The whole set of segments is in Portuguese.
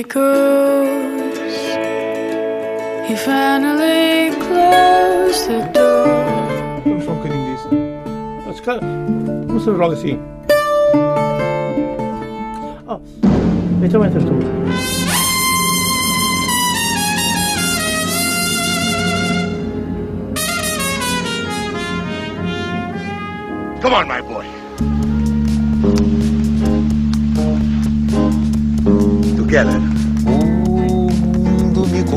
echoes. He finally closed the door. I'm shocking this. That's kind of. What's the wrong thing? Oh, it's a winter tool. Come on, my boy. Together.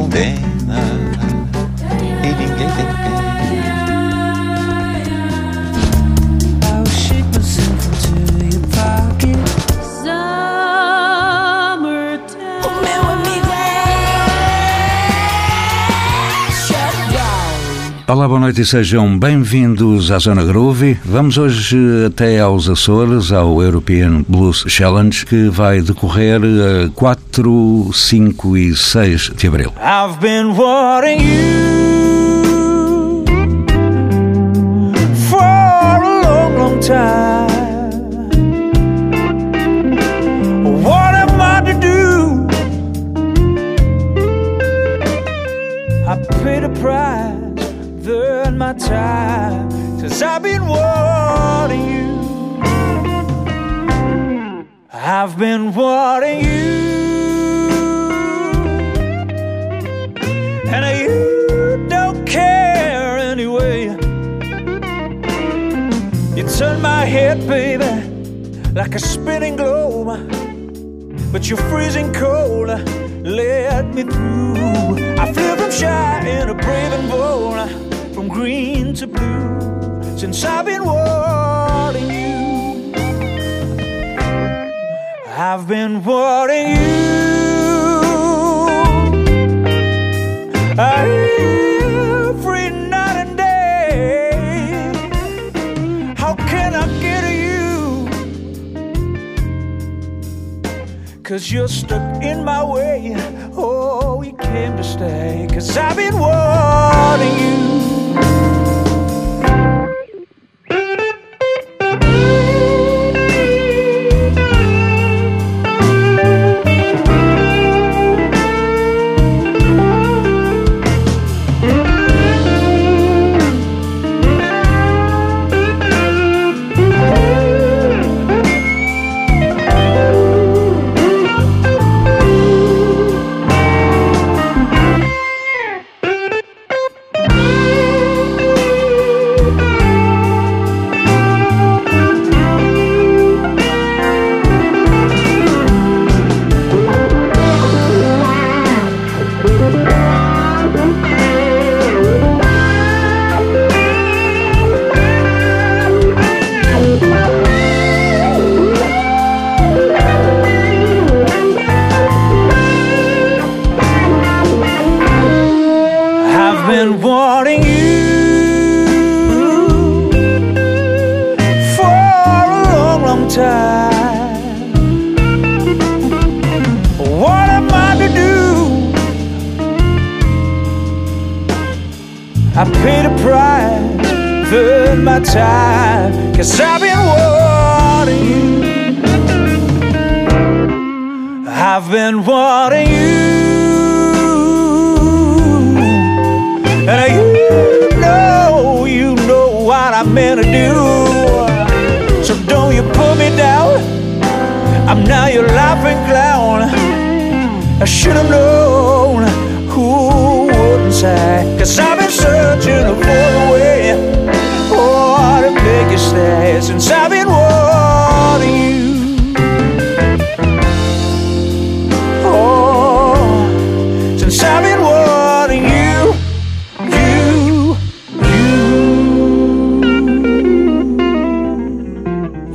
Mundo Olá, boa noite e sejam bem-vindos à Zona Groove. Vamos hoje até aos Açores, ao European Blues Challenge, que vai decorrer a 4, 5 e 6 de abril. I've been wanting you for a long, long time. My time, cause I've been wanting you. I've been wanting you. and you don't care anyway. You turn my head, baby, like a spinning globe, but you're freezing cold. Let me through. I flew from shy in a brave and bold, from green to blue, since I've been wanting you. I've been wanting you. Every night and day, how can I get you? Cause you're stuck in my way. Oh, you came to stay. Cause I've been wanting you. I've you. And you know, you know what I meant to do. So don't you me down. I'm now your laughing clown. I should have known who wouldn't say. Cause I've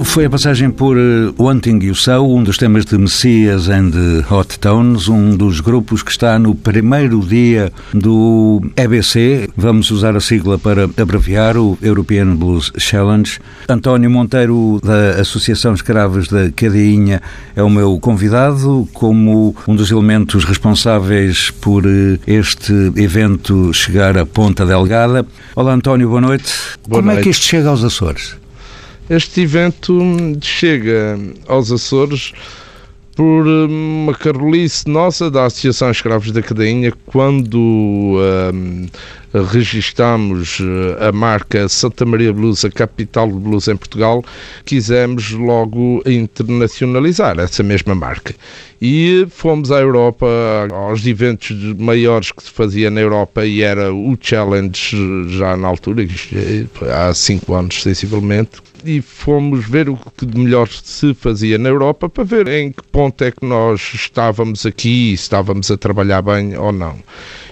Foi a passagem por eh, Wanting You So, um dos temas de Messias and Hot Tones, um dos grupos que está no primeiro dia do EBC, vamos usar a sigla para abreviar, o European Blues Challenge. António Monteiro, da Associação Escravos da Cadainha, é o meu convidado, como um dos elementos responsáveis por eh, este evento chegar à Ponta Delgada. Olá António, boa noite. Boa como é que noite. isto chega aos Açores? Este evento chega aos Açores por uma carolice nossa da Associação Escravos da Cadainha, quando um, registamos eh, a marca Santa Maria Blues, a capital de blues em Portugal, quisemos logo internacionalizar essa mesma marca. E fomos à Europa, aos eventos maiores que se fazia na Europa, e era o Challenge já na altura, há cinco anos sensivelmente, e fomos ver o que de melhor se fazia na Europa para ver em que ponto é que nós estávamos aqui, se estávamos a trabalhar bem ou não.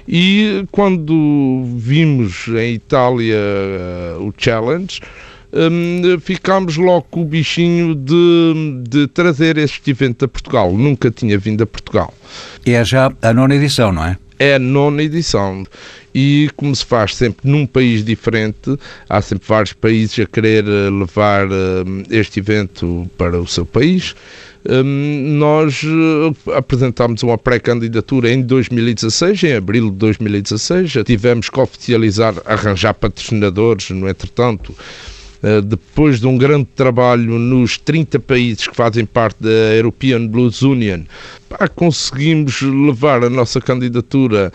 E quando vimos em Itália uh, o Challenge, um, ficámos logo com o bichinho de, de trazer este evento a Portugal. Nunca tinha vindo a Portugal. E é já a nona edição, não é? É a nona edição. E como se faz sempre num país diferente, há sempre vários países a querer eh, levar uh, este evento para o seu país. Um, nós uh, apresentámos uma pré-candidatura em 2016, em abril de 2016. Já tivemos que oficializar, arranjar patrocinadores, no entretanto. Uh, depois de um grande trabalho nos 30 países que fazem parte da European Blues Union, conseguimos levar a nossa candidatura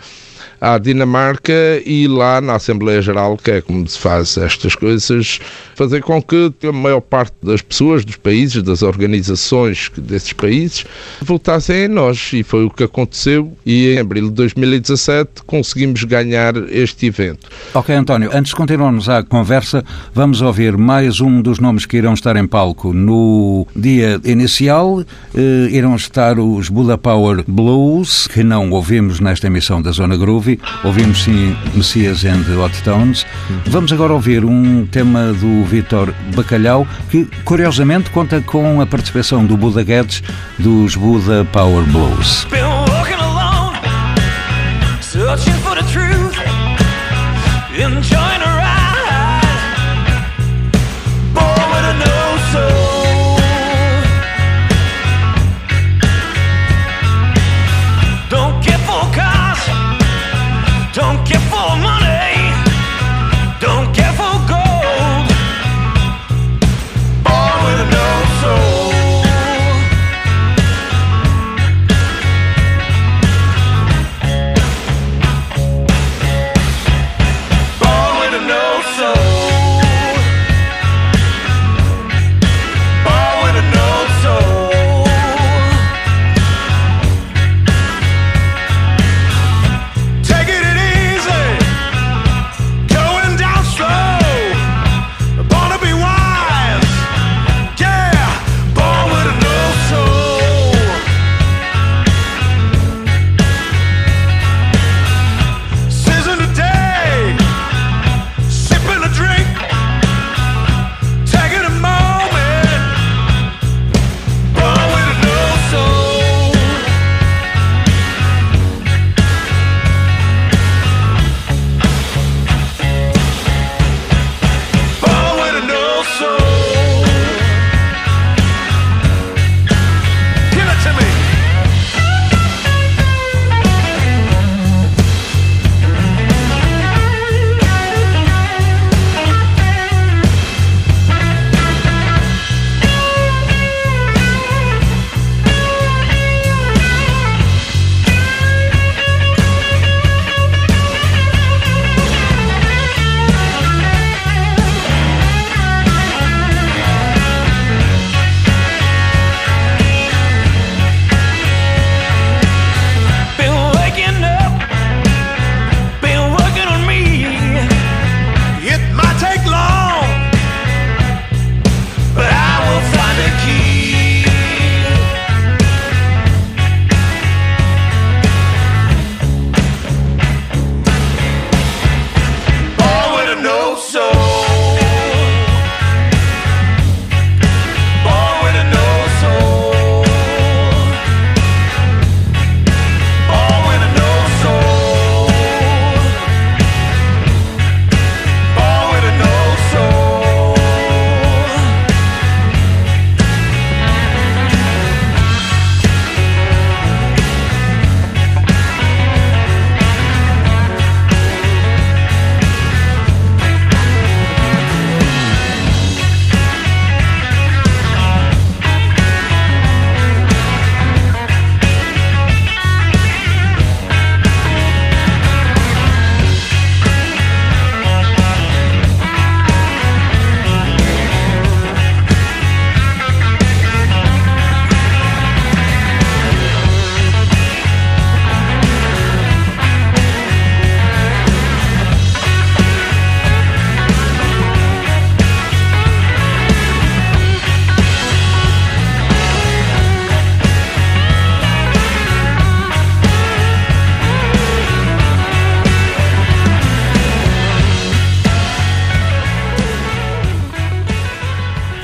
à Dinamarca e lá na Assembleia Geral, que é como se faz estas coisas, fazer com que a maior parte das pessoas, dos países, das organizações desses países, votassem em nós. E foi o que aconteceu. E em abril de 2017 conseguimos ganhar este evento. Ok, António, antes de continuarmos a conversa, vamos ouvir mais um dos nomes que irão estar em palco no dia inicial. Eh, irão estar os Buda Power Blues, que não ouvimos nesta emissão da Zona Groovy ouvimos sim Messias and Hot Tones. Vamos agora ouvir um tema do Vitor Bacalhau, que curiosamente conta com a participação do Buda Guedes dos Buda Power Blues.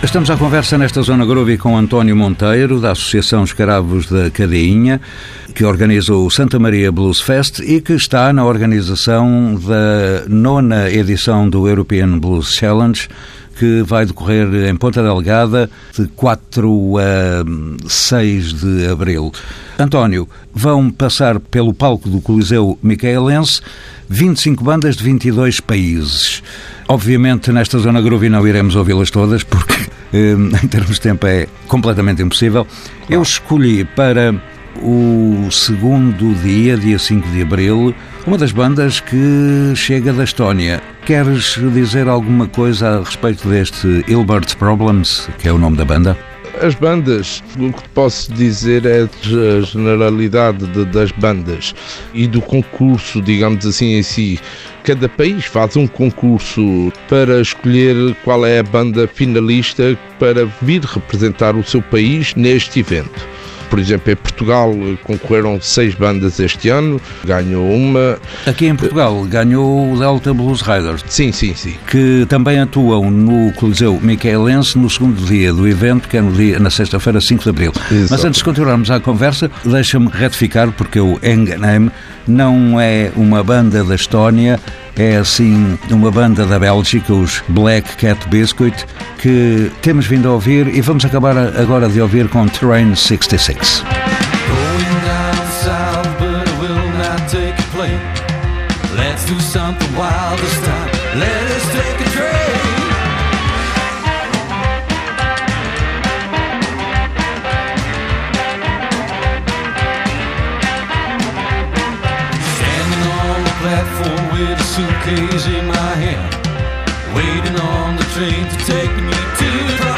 Estamos à conversa nesta Zona Groove com António Monteiro, da Associação Escaravos da Cadeinha, que organiza o Santa Maria Blues Fest e que está na organização da nona edição do European Blues Challenge, que vai decorrer em Ponta Delgada de 4 a 6 de abril. António, vão passar pelo palco do Coliseu Micaelense 25 bandas de 22 países. Obviamente, nesta zona groove não iremos ouvi-las todas, porque em termos de tempo é completamente impossível. Eu escolhi para o segundo dia, dia 5 de abril, uma das bandas que chega da Estónia. Queres dizer alguma coisa a respeito deste Hilbert Problems, que é o nome da banda? As bandas, o que posso dizer é a generalidade de, das bandas e do concurso, digamos assim, em si. Cada país faz um concurso para escolher qual é a banda finalista para vir representar o seu país neste evento. Por exemplo, em Portugal concorreram seis bandas este ano, ganhou uma. Aqui em Portugal ganhou o Delta Blues Riders. Sim, sim, sim. Que também atuam no Coliseu Micaelense no segundo dia do evento, que é no dia, na sexta-feira, 5 de abril. Exato. Mas antes de continuarmos a conversa, deixa-me retificar, porque o Engenheim não é uma banda da Estónia, é assim uma banda da Bélgica, os Black Cat Biscuit, que temos vindo a ouvir e vamos acabar agora de ouvir com Train 66. Let's do something wild this time. Let us take a train. Standing on the platform with a suitcase in my hand, waiting on the train to take me to the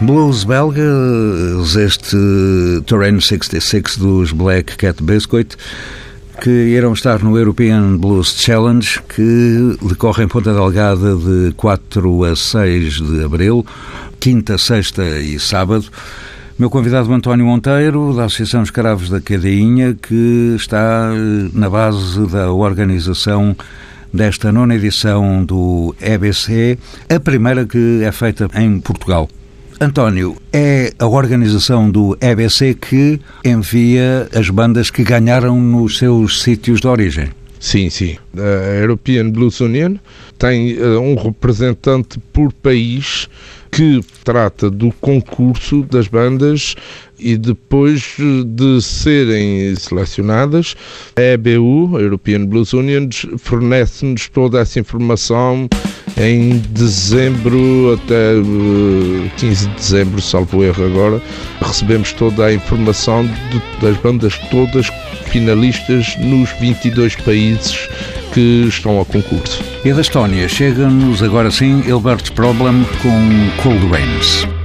Blues belgas, este Terrain 66 dos Black Cat Biscuit, que irão estar no European Blues Challenge, que decorre em Ponta Delgada de 4 a 6 de abril, quinta, sexta e sábado. Meu convidado António Monteiro, da Associação Escravos da Cadeinha, que está na base da organização desta nona edição do EBC, a primeira que é feita em Portugal. António, é a organização do EBC que envia as bandas que ganharam nos seus sítios de origem. Sim, sim. A European Blues Union tem uh, um representante por país que trata do concurso das bandas e depois de serem selecionadas, a EBU, a European Blues Union, fornece-nos toda essa informação em dezembro até 15 de dezembro, salvo erro agora, recebemos toda a informação de, das bandas todas finalistas nos 22 países que estão ao concurso. E da Estónia, chega-nos agora sim Hilbert Problem com Cold Rains.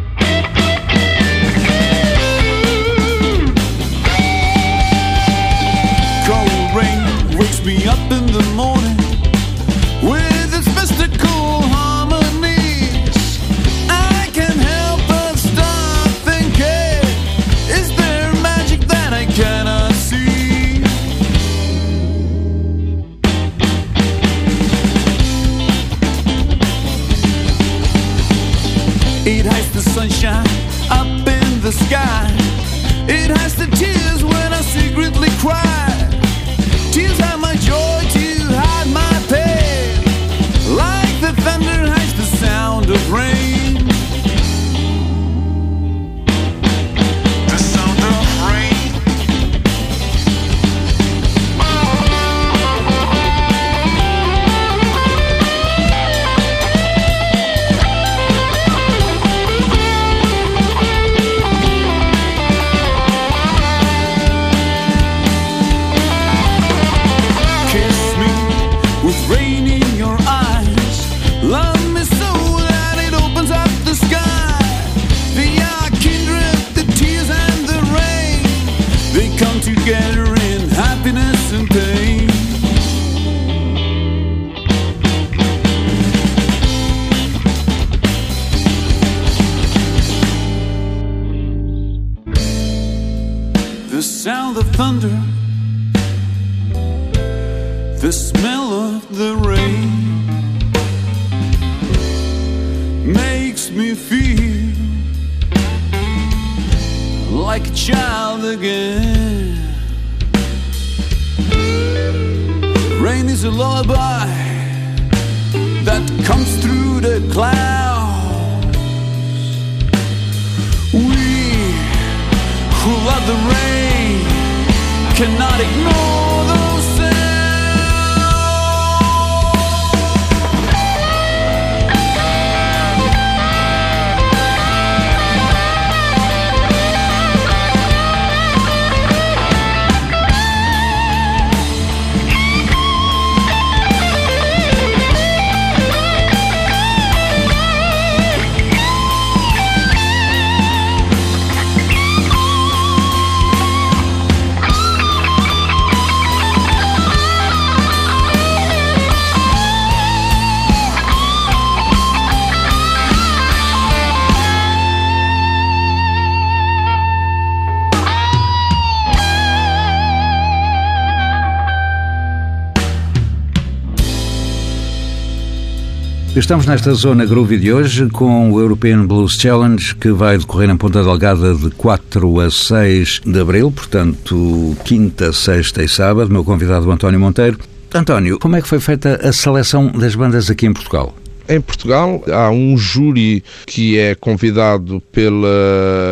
Estamos nesta zona groovy de hoje com o European Blues Challenge que vai decorrer em Ponta Delgada de 4 a 6 de abril, portanto, quinta, sexta e sábado. Meu convidado António Monteiro. António, como é que foi feita a seleção das bandas aqui em Portugal? Em Portugal há um júri que é convidado pela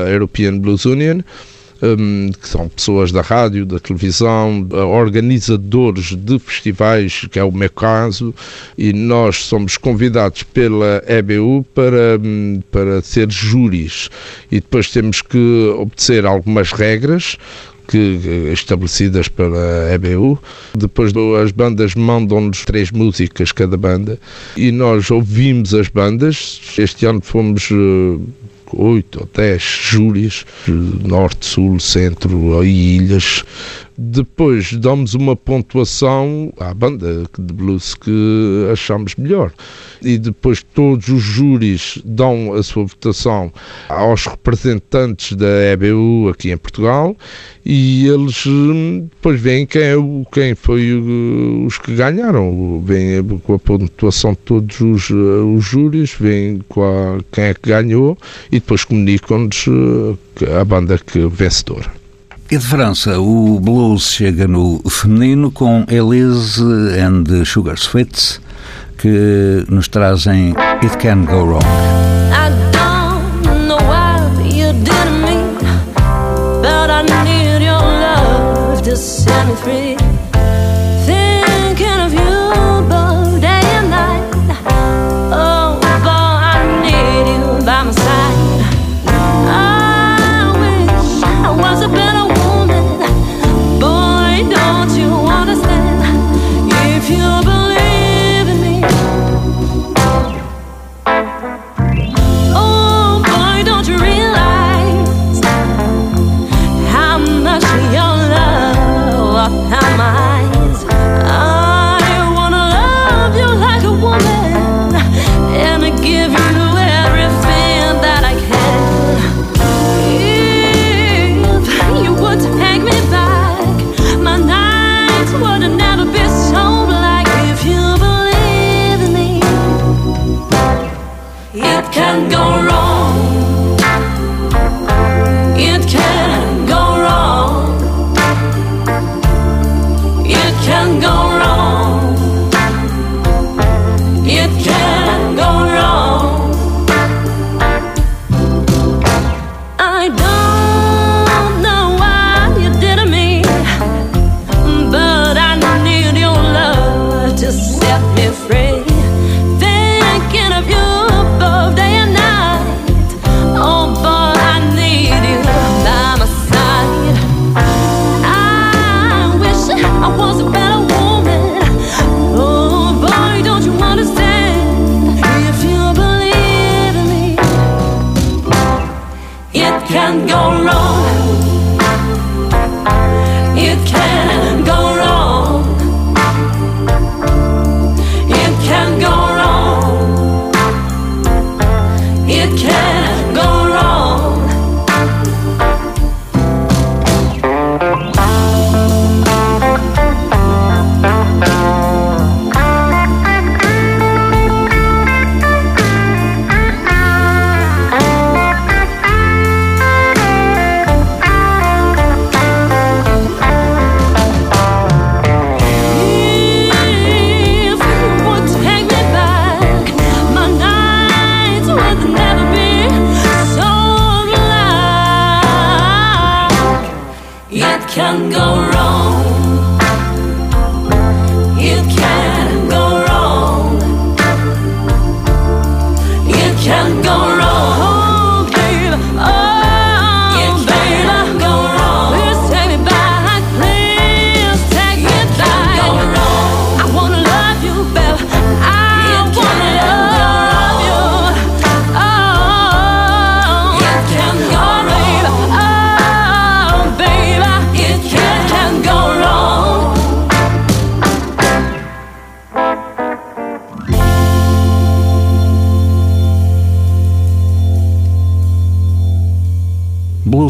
European Blues Union, um, que são pessoas da rádio, da televisão, organizadores de festivais, que é o meu caso, e nós somos convidados pela EBU para, hum, para ser júris. E depois temos que obedecer algumas regras que, estabelecidas pela EBU. Depois as bandas mandam-nos três músicas cada banda e nós ouvimos as bandas. Este ano fomos uh, oito ou dez júris, norte, sul, centro e ilhas, Depois damos uma pontuação à banda de blues que achamos melhor. E depois todos os júris dão a sua votação aos representantes da EBU aqui em Portugal e eles hum, depois veem quem, é quem foi os que ganharam. Vêm com a pontuação de todos os, eh, os júris, a- quem é que ganhou e depois comunicam-nos eh, a banda que vencedora. E de França, o blues chega no feminino com Elise and Sugar Sweets, que nos trazem It Can Go Wrong. I don't know it can go wrong. It can go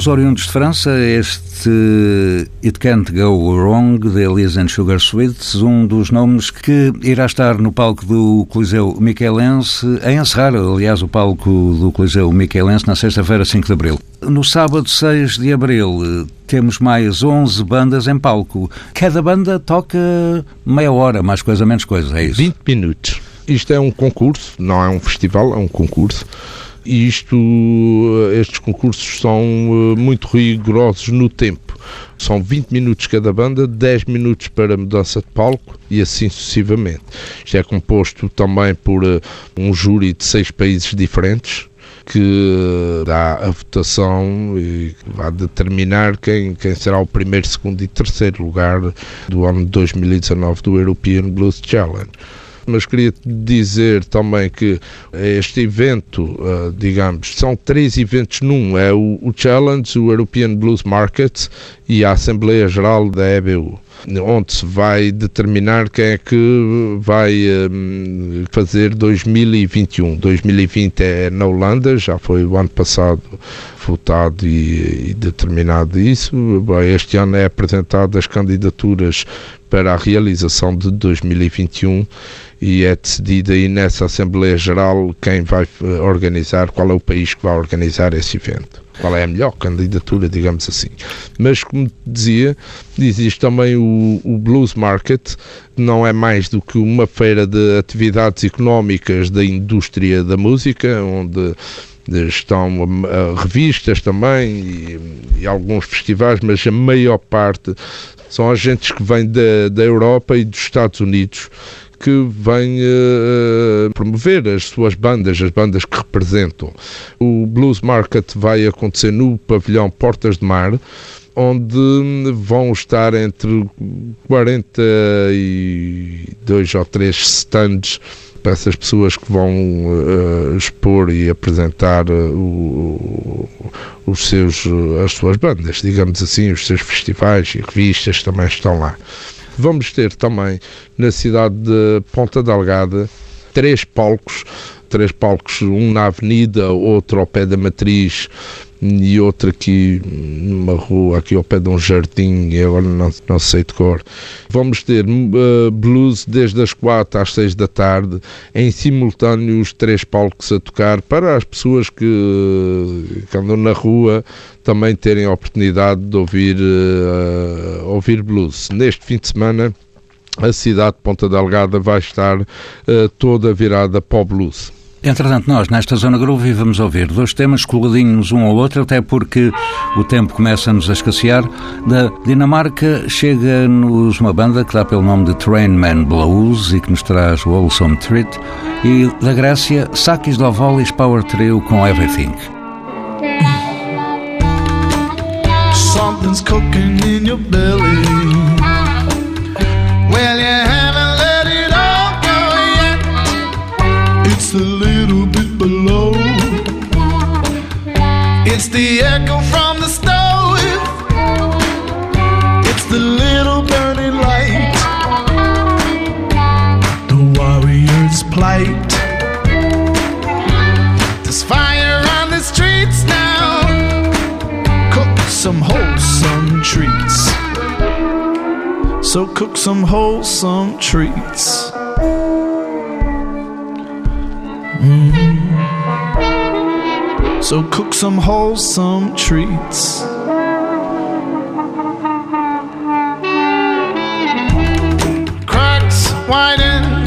Blues oriundos de França, este It Can't Go Wrong, de Elise and Sugar Sweets, um dos nomes que irá estar no palco do Coliseu Miquelense, a encerrar, aliás, o palco do Coliseu Miquelense na sexta-feira, 5 de abril. No sábado, 6 de abril, temos mais 11 bandas em palco. Cada banda toca meia hora, mais coisa, menos coisa, é isso? 20 minutos. Isto é um concurso, não é um festival, é um concurso. E isto, eh, estes concursos são eh, muito rigorosos no tempo. São 20 minutos cada banda, 10 minutos para mudança de palco e assim sucessivamente. Isto é composto também por eh, um júri de seis países diferentes que dá a votação e vai determinar quem, quem será o primeiro, segundo e terceiro lugar do ano de 2019 do European Blues Challenge. Mas queria dizer também que este evento, eh, digamos, são três eventos num: é o, Challenge, o European Blues Market e a Assembleia Geral da EBU onde se vai determinar quem é que vai um, fazer 2021. 2020 é na Holanda, já foi o ano passado votado e, e determinado isso. Este ano é apresentado as candidaturas para a realização de 2021 e é decidido aí nessa Assembleia Geral quem vai eh, organizar, qual é o país que vai organizar esse evento. Qual é a melhor candidatura, digamos assim. Mas, como dizia, existe também o, o Blues Market, que não é mais do que uma feira de atividades económicas da indústria da música, onde estão revistas também e, e, alguns festivais, mas a maior parte são agentes que vêm da, da Europa e dos Estados Unidos que vêm uh, promover as suas bandas, as bandas que representam. O Blues Market vai acontecer no pavilhão Portas de Mar, onde vão estar entre 42 ou 3 stands para essas pessoas que vão uh, expor e apresentar uh, os seus, as suas bandas, digamos assim, os seus festivais e revistas também estão lá. Vamos ter também na cidade de Ponta Delgada três palcos, três palcos, um na avenida, outro ao pé da matriz e outro aqui numa rua, aqui ao pé de um jardim, e agora não, não sei de cor. Vamos ter uh, blues desde as quatro às seis da tarde, em simultâneo os três palcos a tocar, para as pessoas que, que andam na rua também terem a oportunidade de ouvir, uh, ouvir blues. Neste fim de semana, a cidade de Ponta Delgada vai estar uh, toda virada para o blues. Entretanto, nós, nesta Zona Groove, vamos ouvir dois temas coladinhos um ao outro, até porque o tempo começa-nos a escassear. Da Dinamarca chega-nos uma banda que dá pelo nome de Trainman Blues e que nos traz Wholesome Treat. E da Grécia, Sakis Dovolis Power Trio com Everything. Something's cooking in your belly. It's the echo from the stove. It's the little burning light. The warrior's plight. There's fire on the streets now. Cook some wholesome treats. So cook some wholesome treats. So cook some wholesome treats. Cracks widen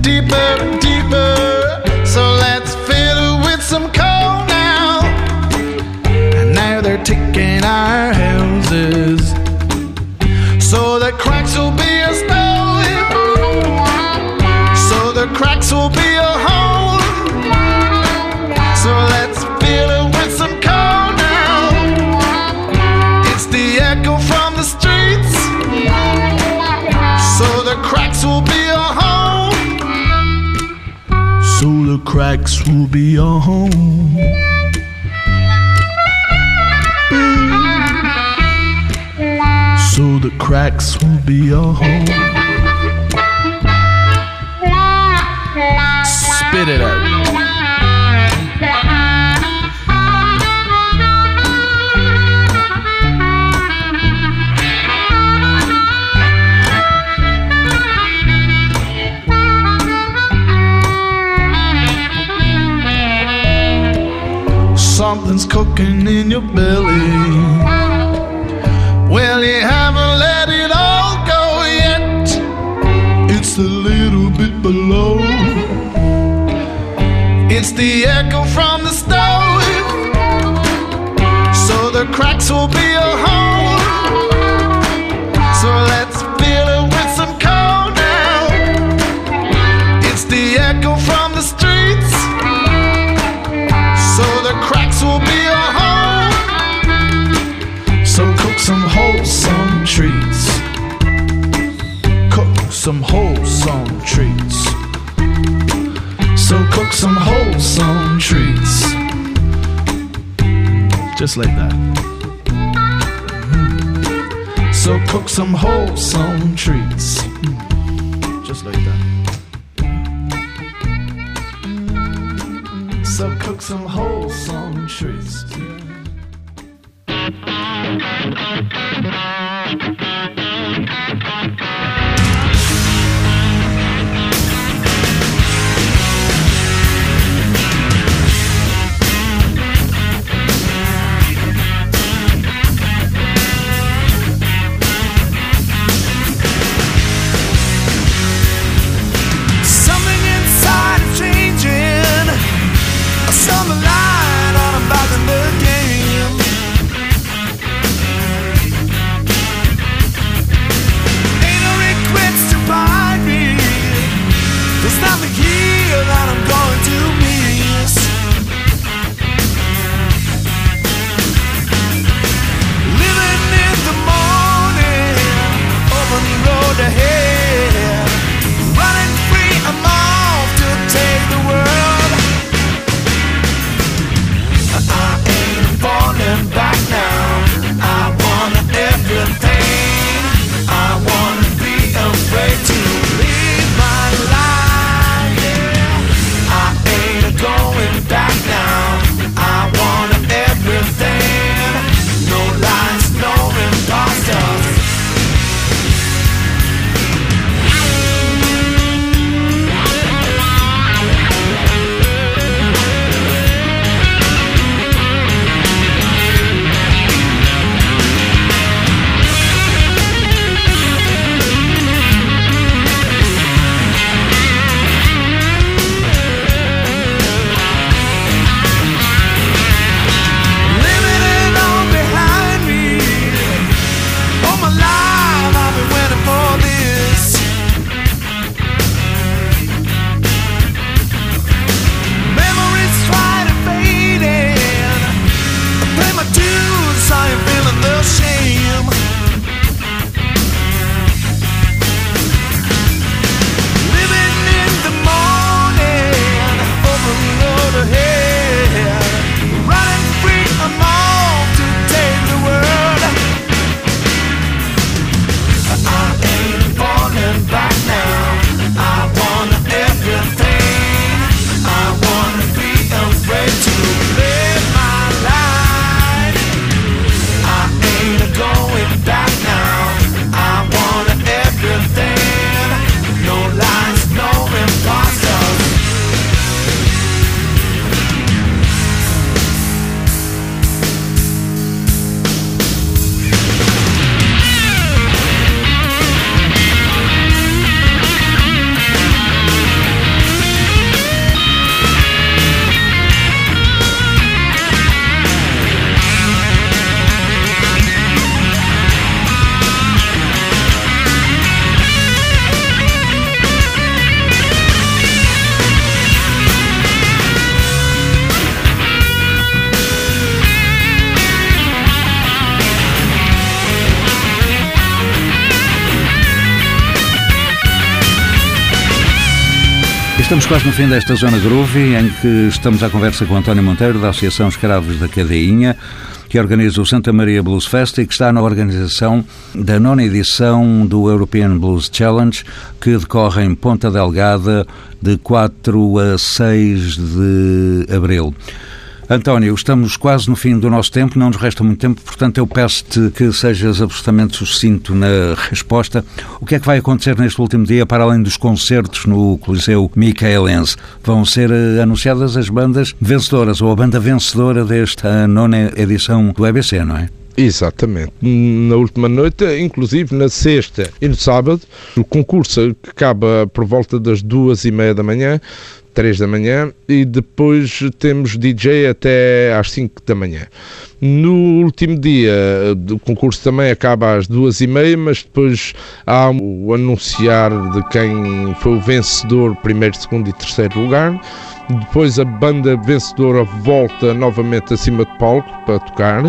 deeper and deeper. So let's fill it with some coal now. And now they're taking our houses. So the cracks will be a stove. So the cracks will be cracks will be a home. So the cracks will be a home. Spit it out. Something's cooking in your belly. Well, you haven't let it all go yet. It's a little bit below. It's the echo from the stove. So the cracks will be a hole. Mm-hmm. Mm-hmm. Just like that. So cook some wholesome treats. Just like that. So cook some wholesome treats. Something Quase no fim desta zona groovy, em que estamos à conversa com António Monteiro, da Associação Escravos da Cadeinha, que organiza o Santa Maria Blues Fest e que está na organização da nona edição do European Blues Challenge, que decorre em Ponta Delgada de 4 a 6 de abril. António, estamos quase no fim do nosso tempo, não nos resta muito tempo, portanto eu peço-te que sejas absolutamente sucinto na resposta. O que é que vai acontecer neste último dia, para além dos concertos no Coliseu Micaelense? Vão ser eh, anunciadas as bandas vencedoras, ou a banda vencedora desta nona edição do EBC, não é? Exatamente. Na última noite, inclusive na sexta e no sábado, o concurso que acaba por volta das duas e meia da manhã, três da manhã, e depois temos DJ até às cinco da manhã. No último dia, o concurso também acaba às duas e meia, mas depois há o anunciar de quem foi o vencedor, primeiro, segundo e terceiro lugar. Depois a banda vencedora volta novamente acima de palco para tocar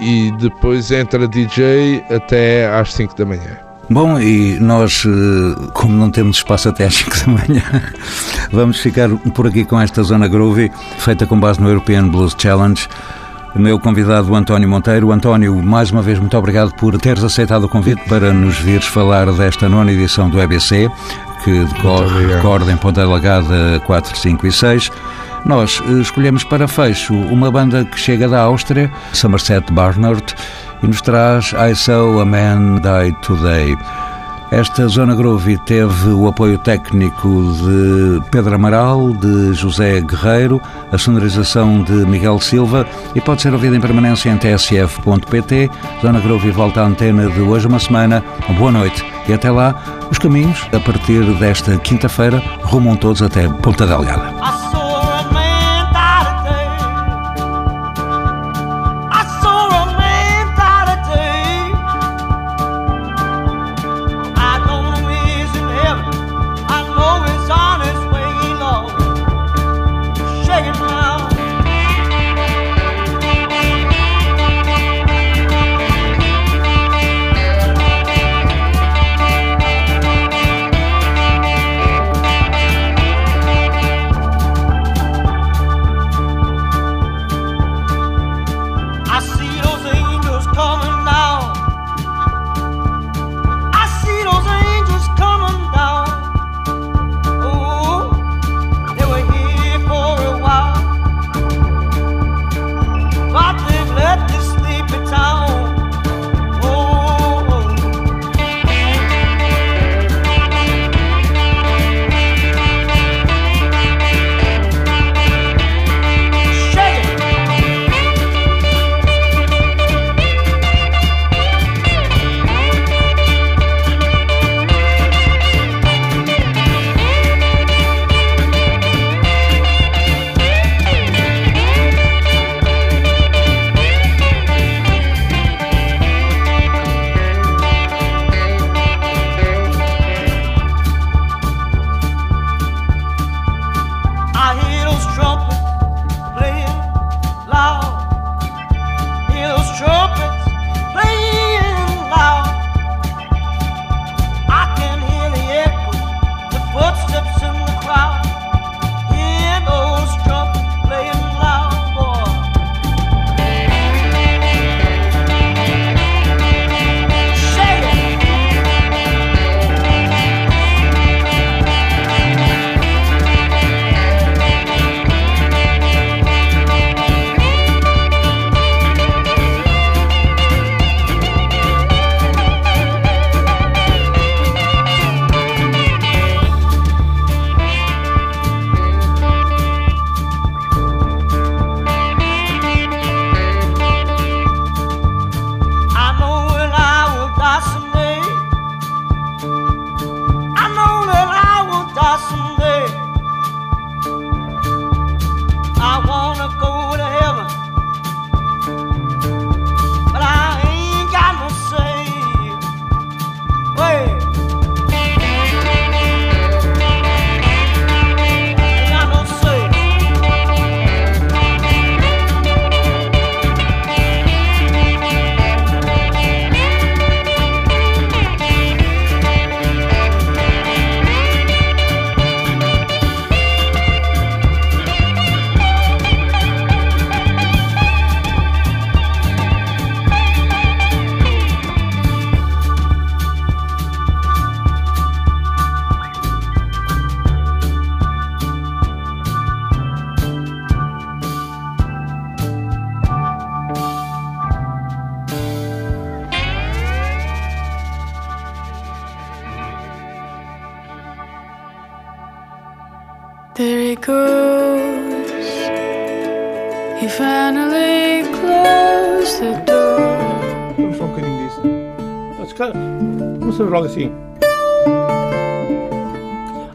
e depois entra DJ até às 5 da manhã. Bom, e nós, eh, como não temos espaço até às 5 da manhã, vamos ficar por aqui com esta Zona Groovy, feita com base no European Blues Challenge. O meu convidado, António Monteiro. António, mais uma vez, muito obrigado por teres aceitado o convite para nos vires falar desta nona edição do EBC, que decorre, recorda, em Ponta Lagada 4, 5 e 6. Nós eh, escolhemos para fecho uma banda que chega da Áustria, Somerset Barnard, e nos traz I Saw a Man Die Today. Esta Zona Groove teve o apoio técnico de Pedro Amaral, de José Guerreiro, a sonorização de Miguel Silva e pode ser ouvida em permanência em tsf.pt. Zona Groove volta à antena de hoje uma semana. Boa noite e até lá, os caminhos, a partir desta quinta-feira, rumam todos até Ponta Delgada.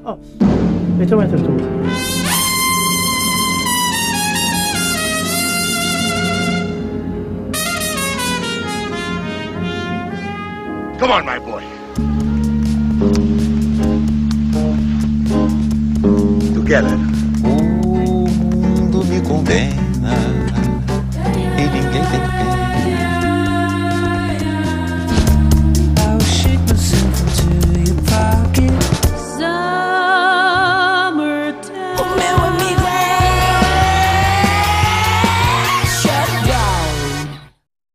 Oh, a tú. Come on, man.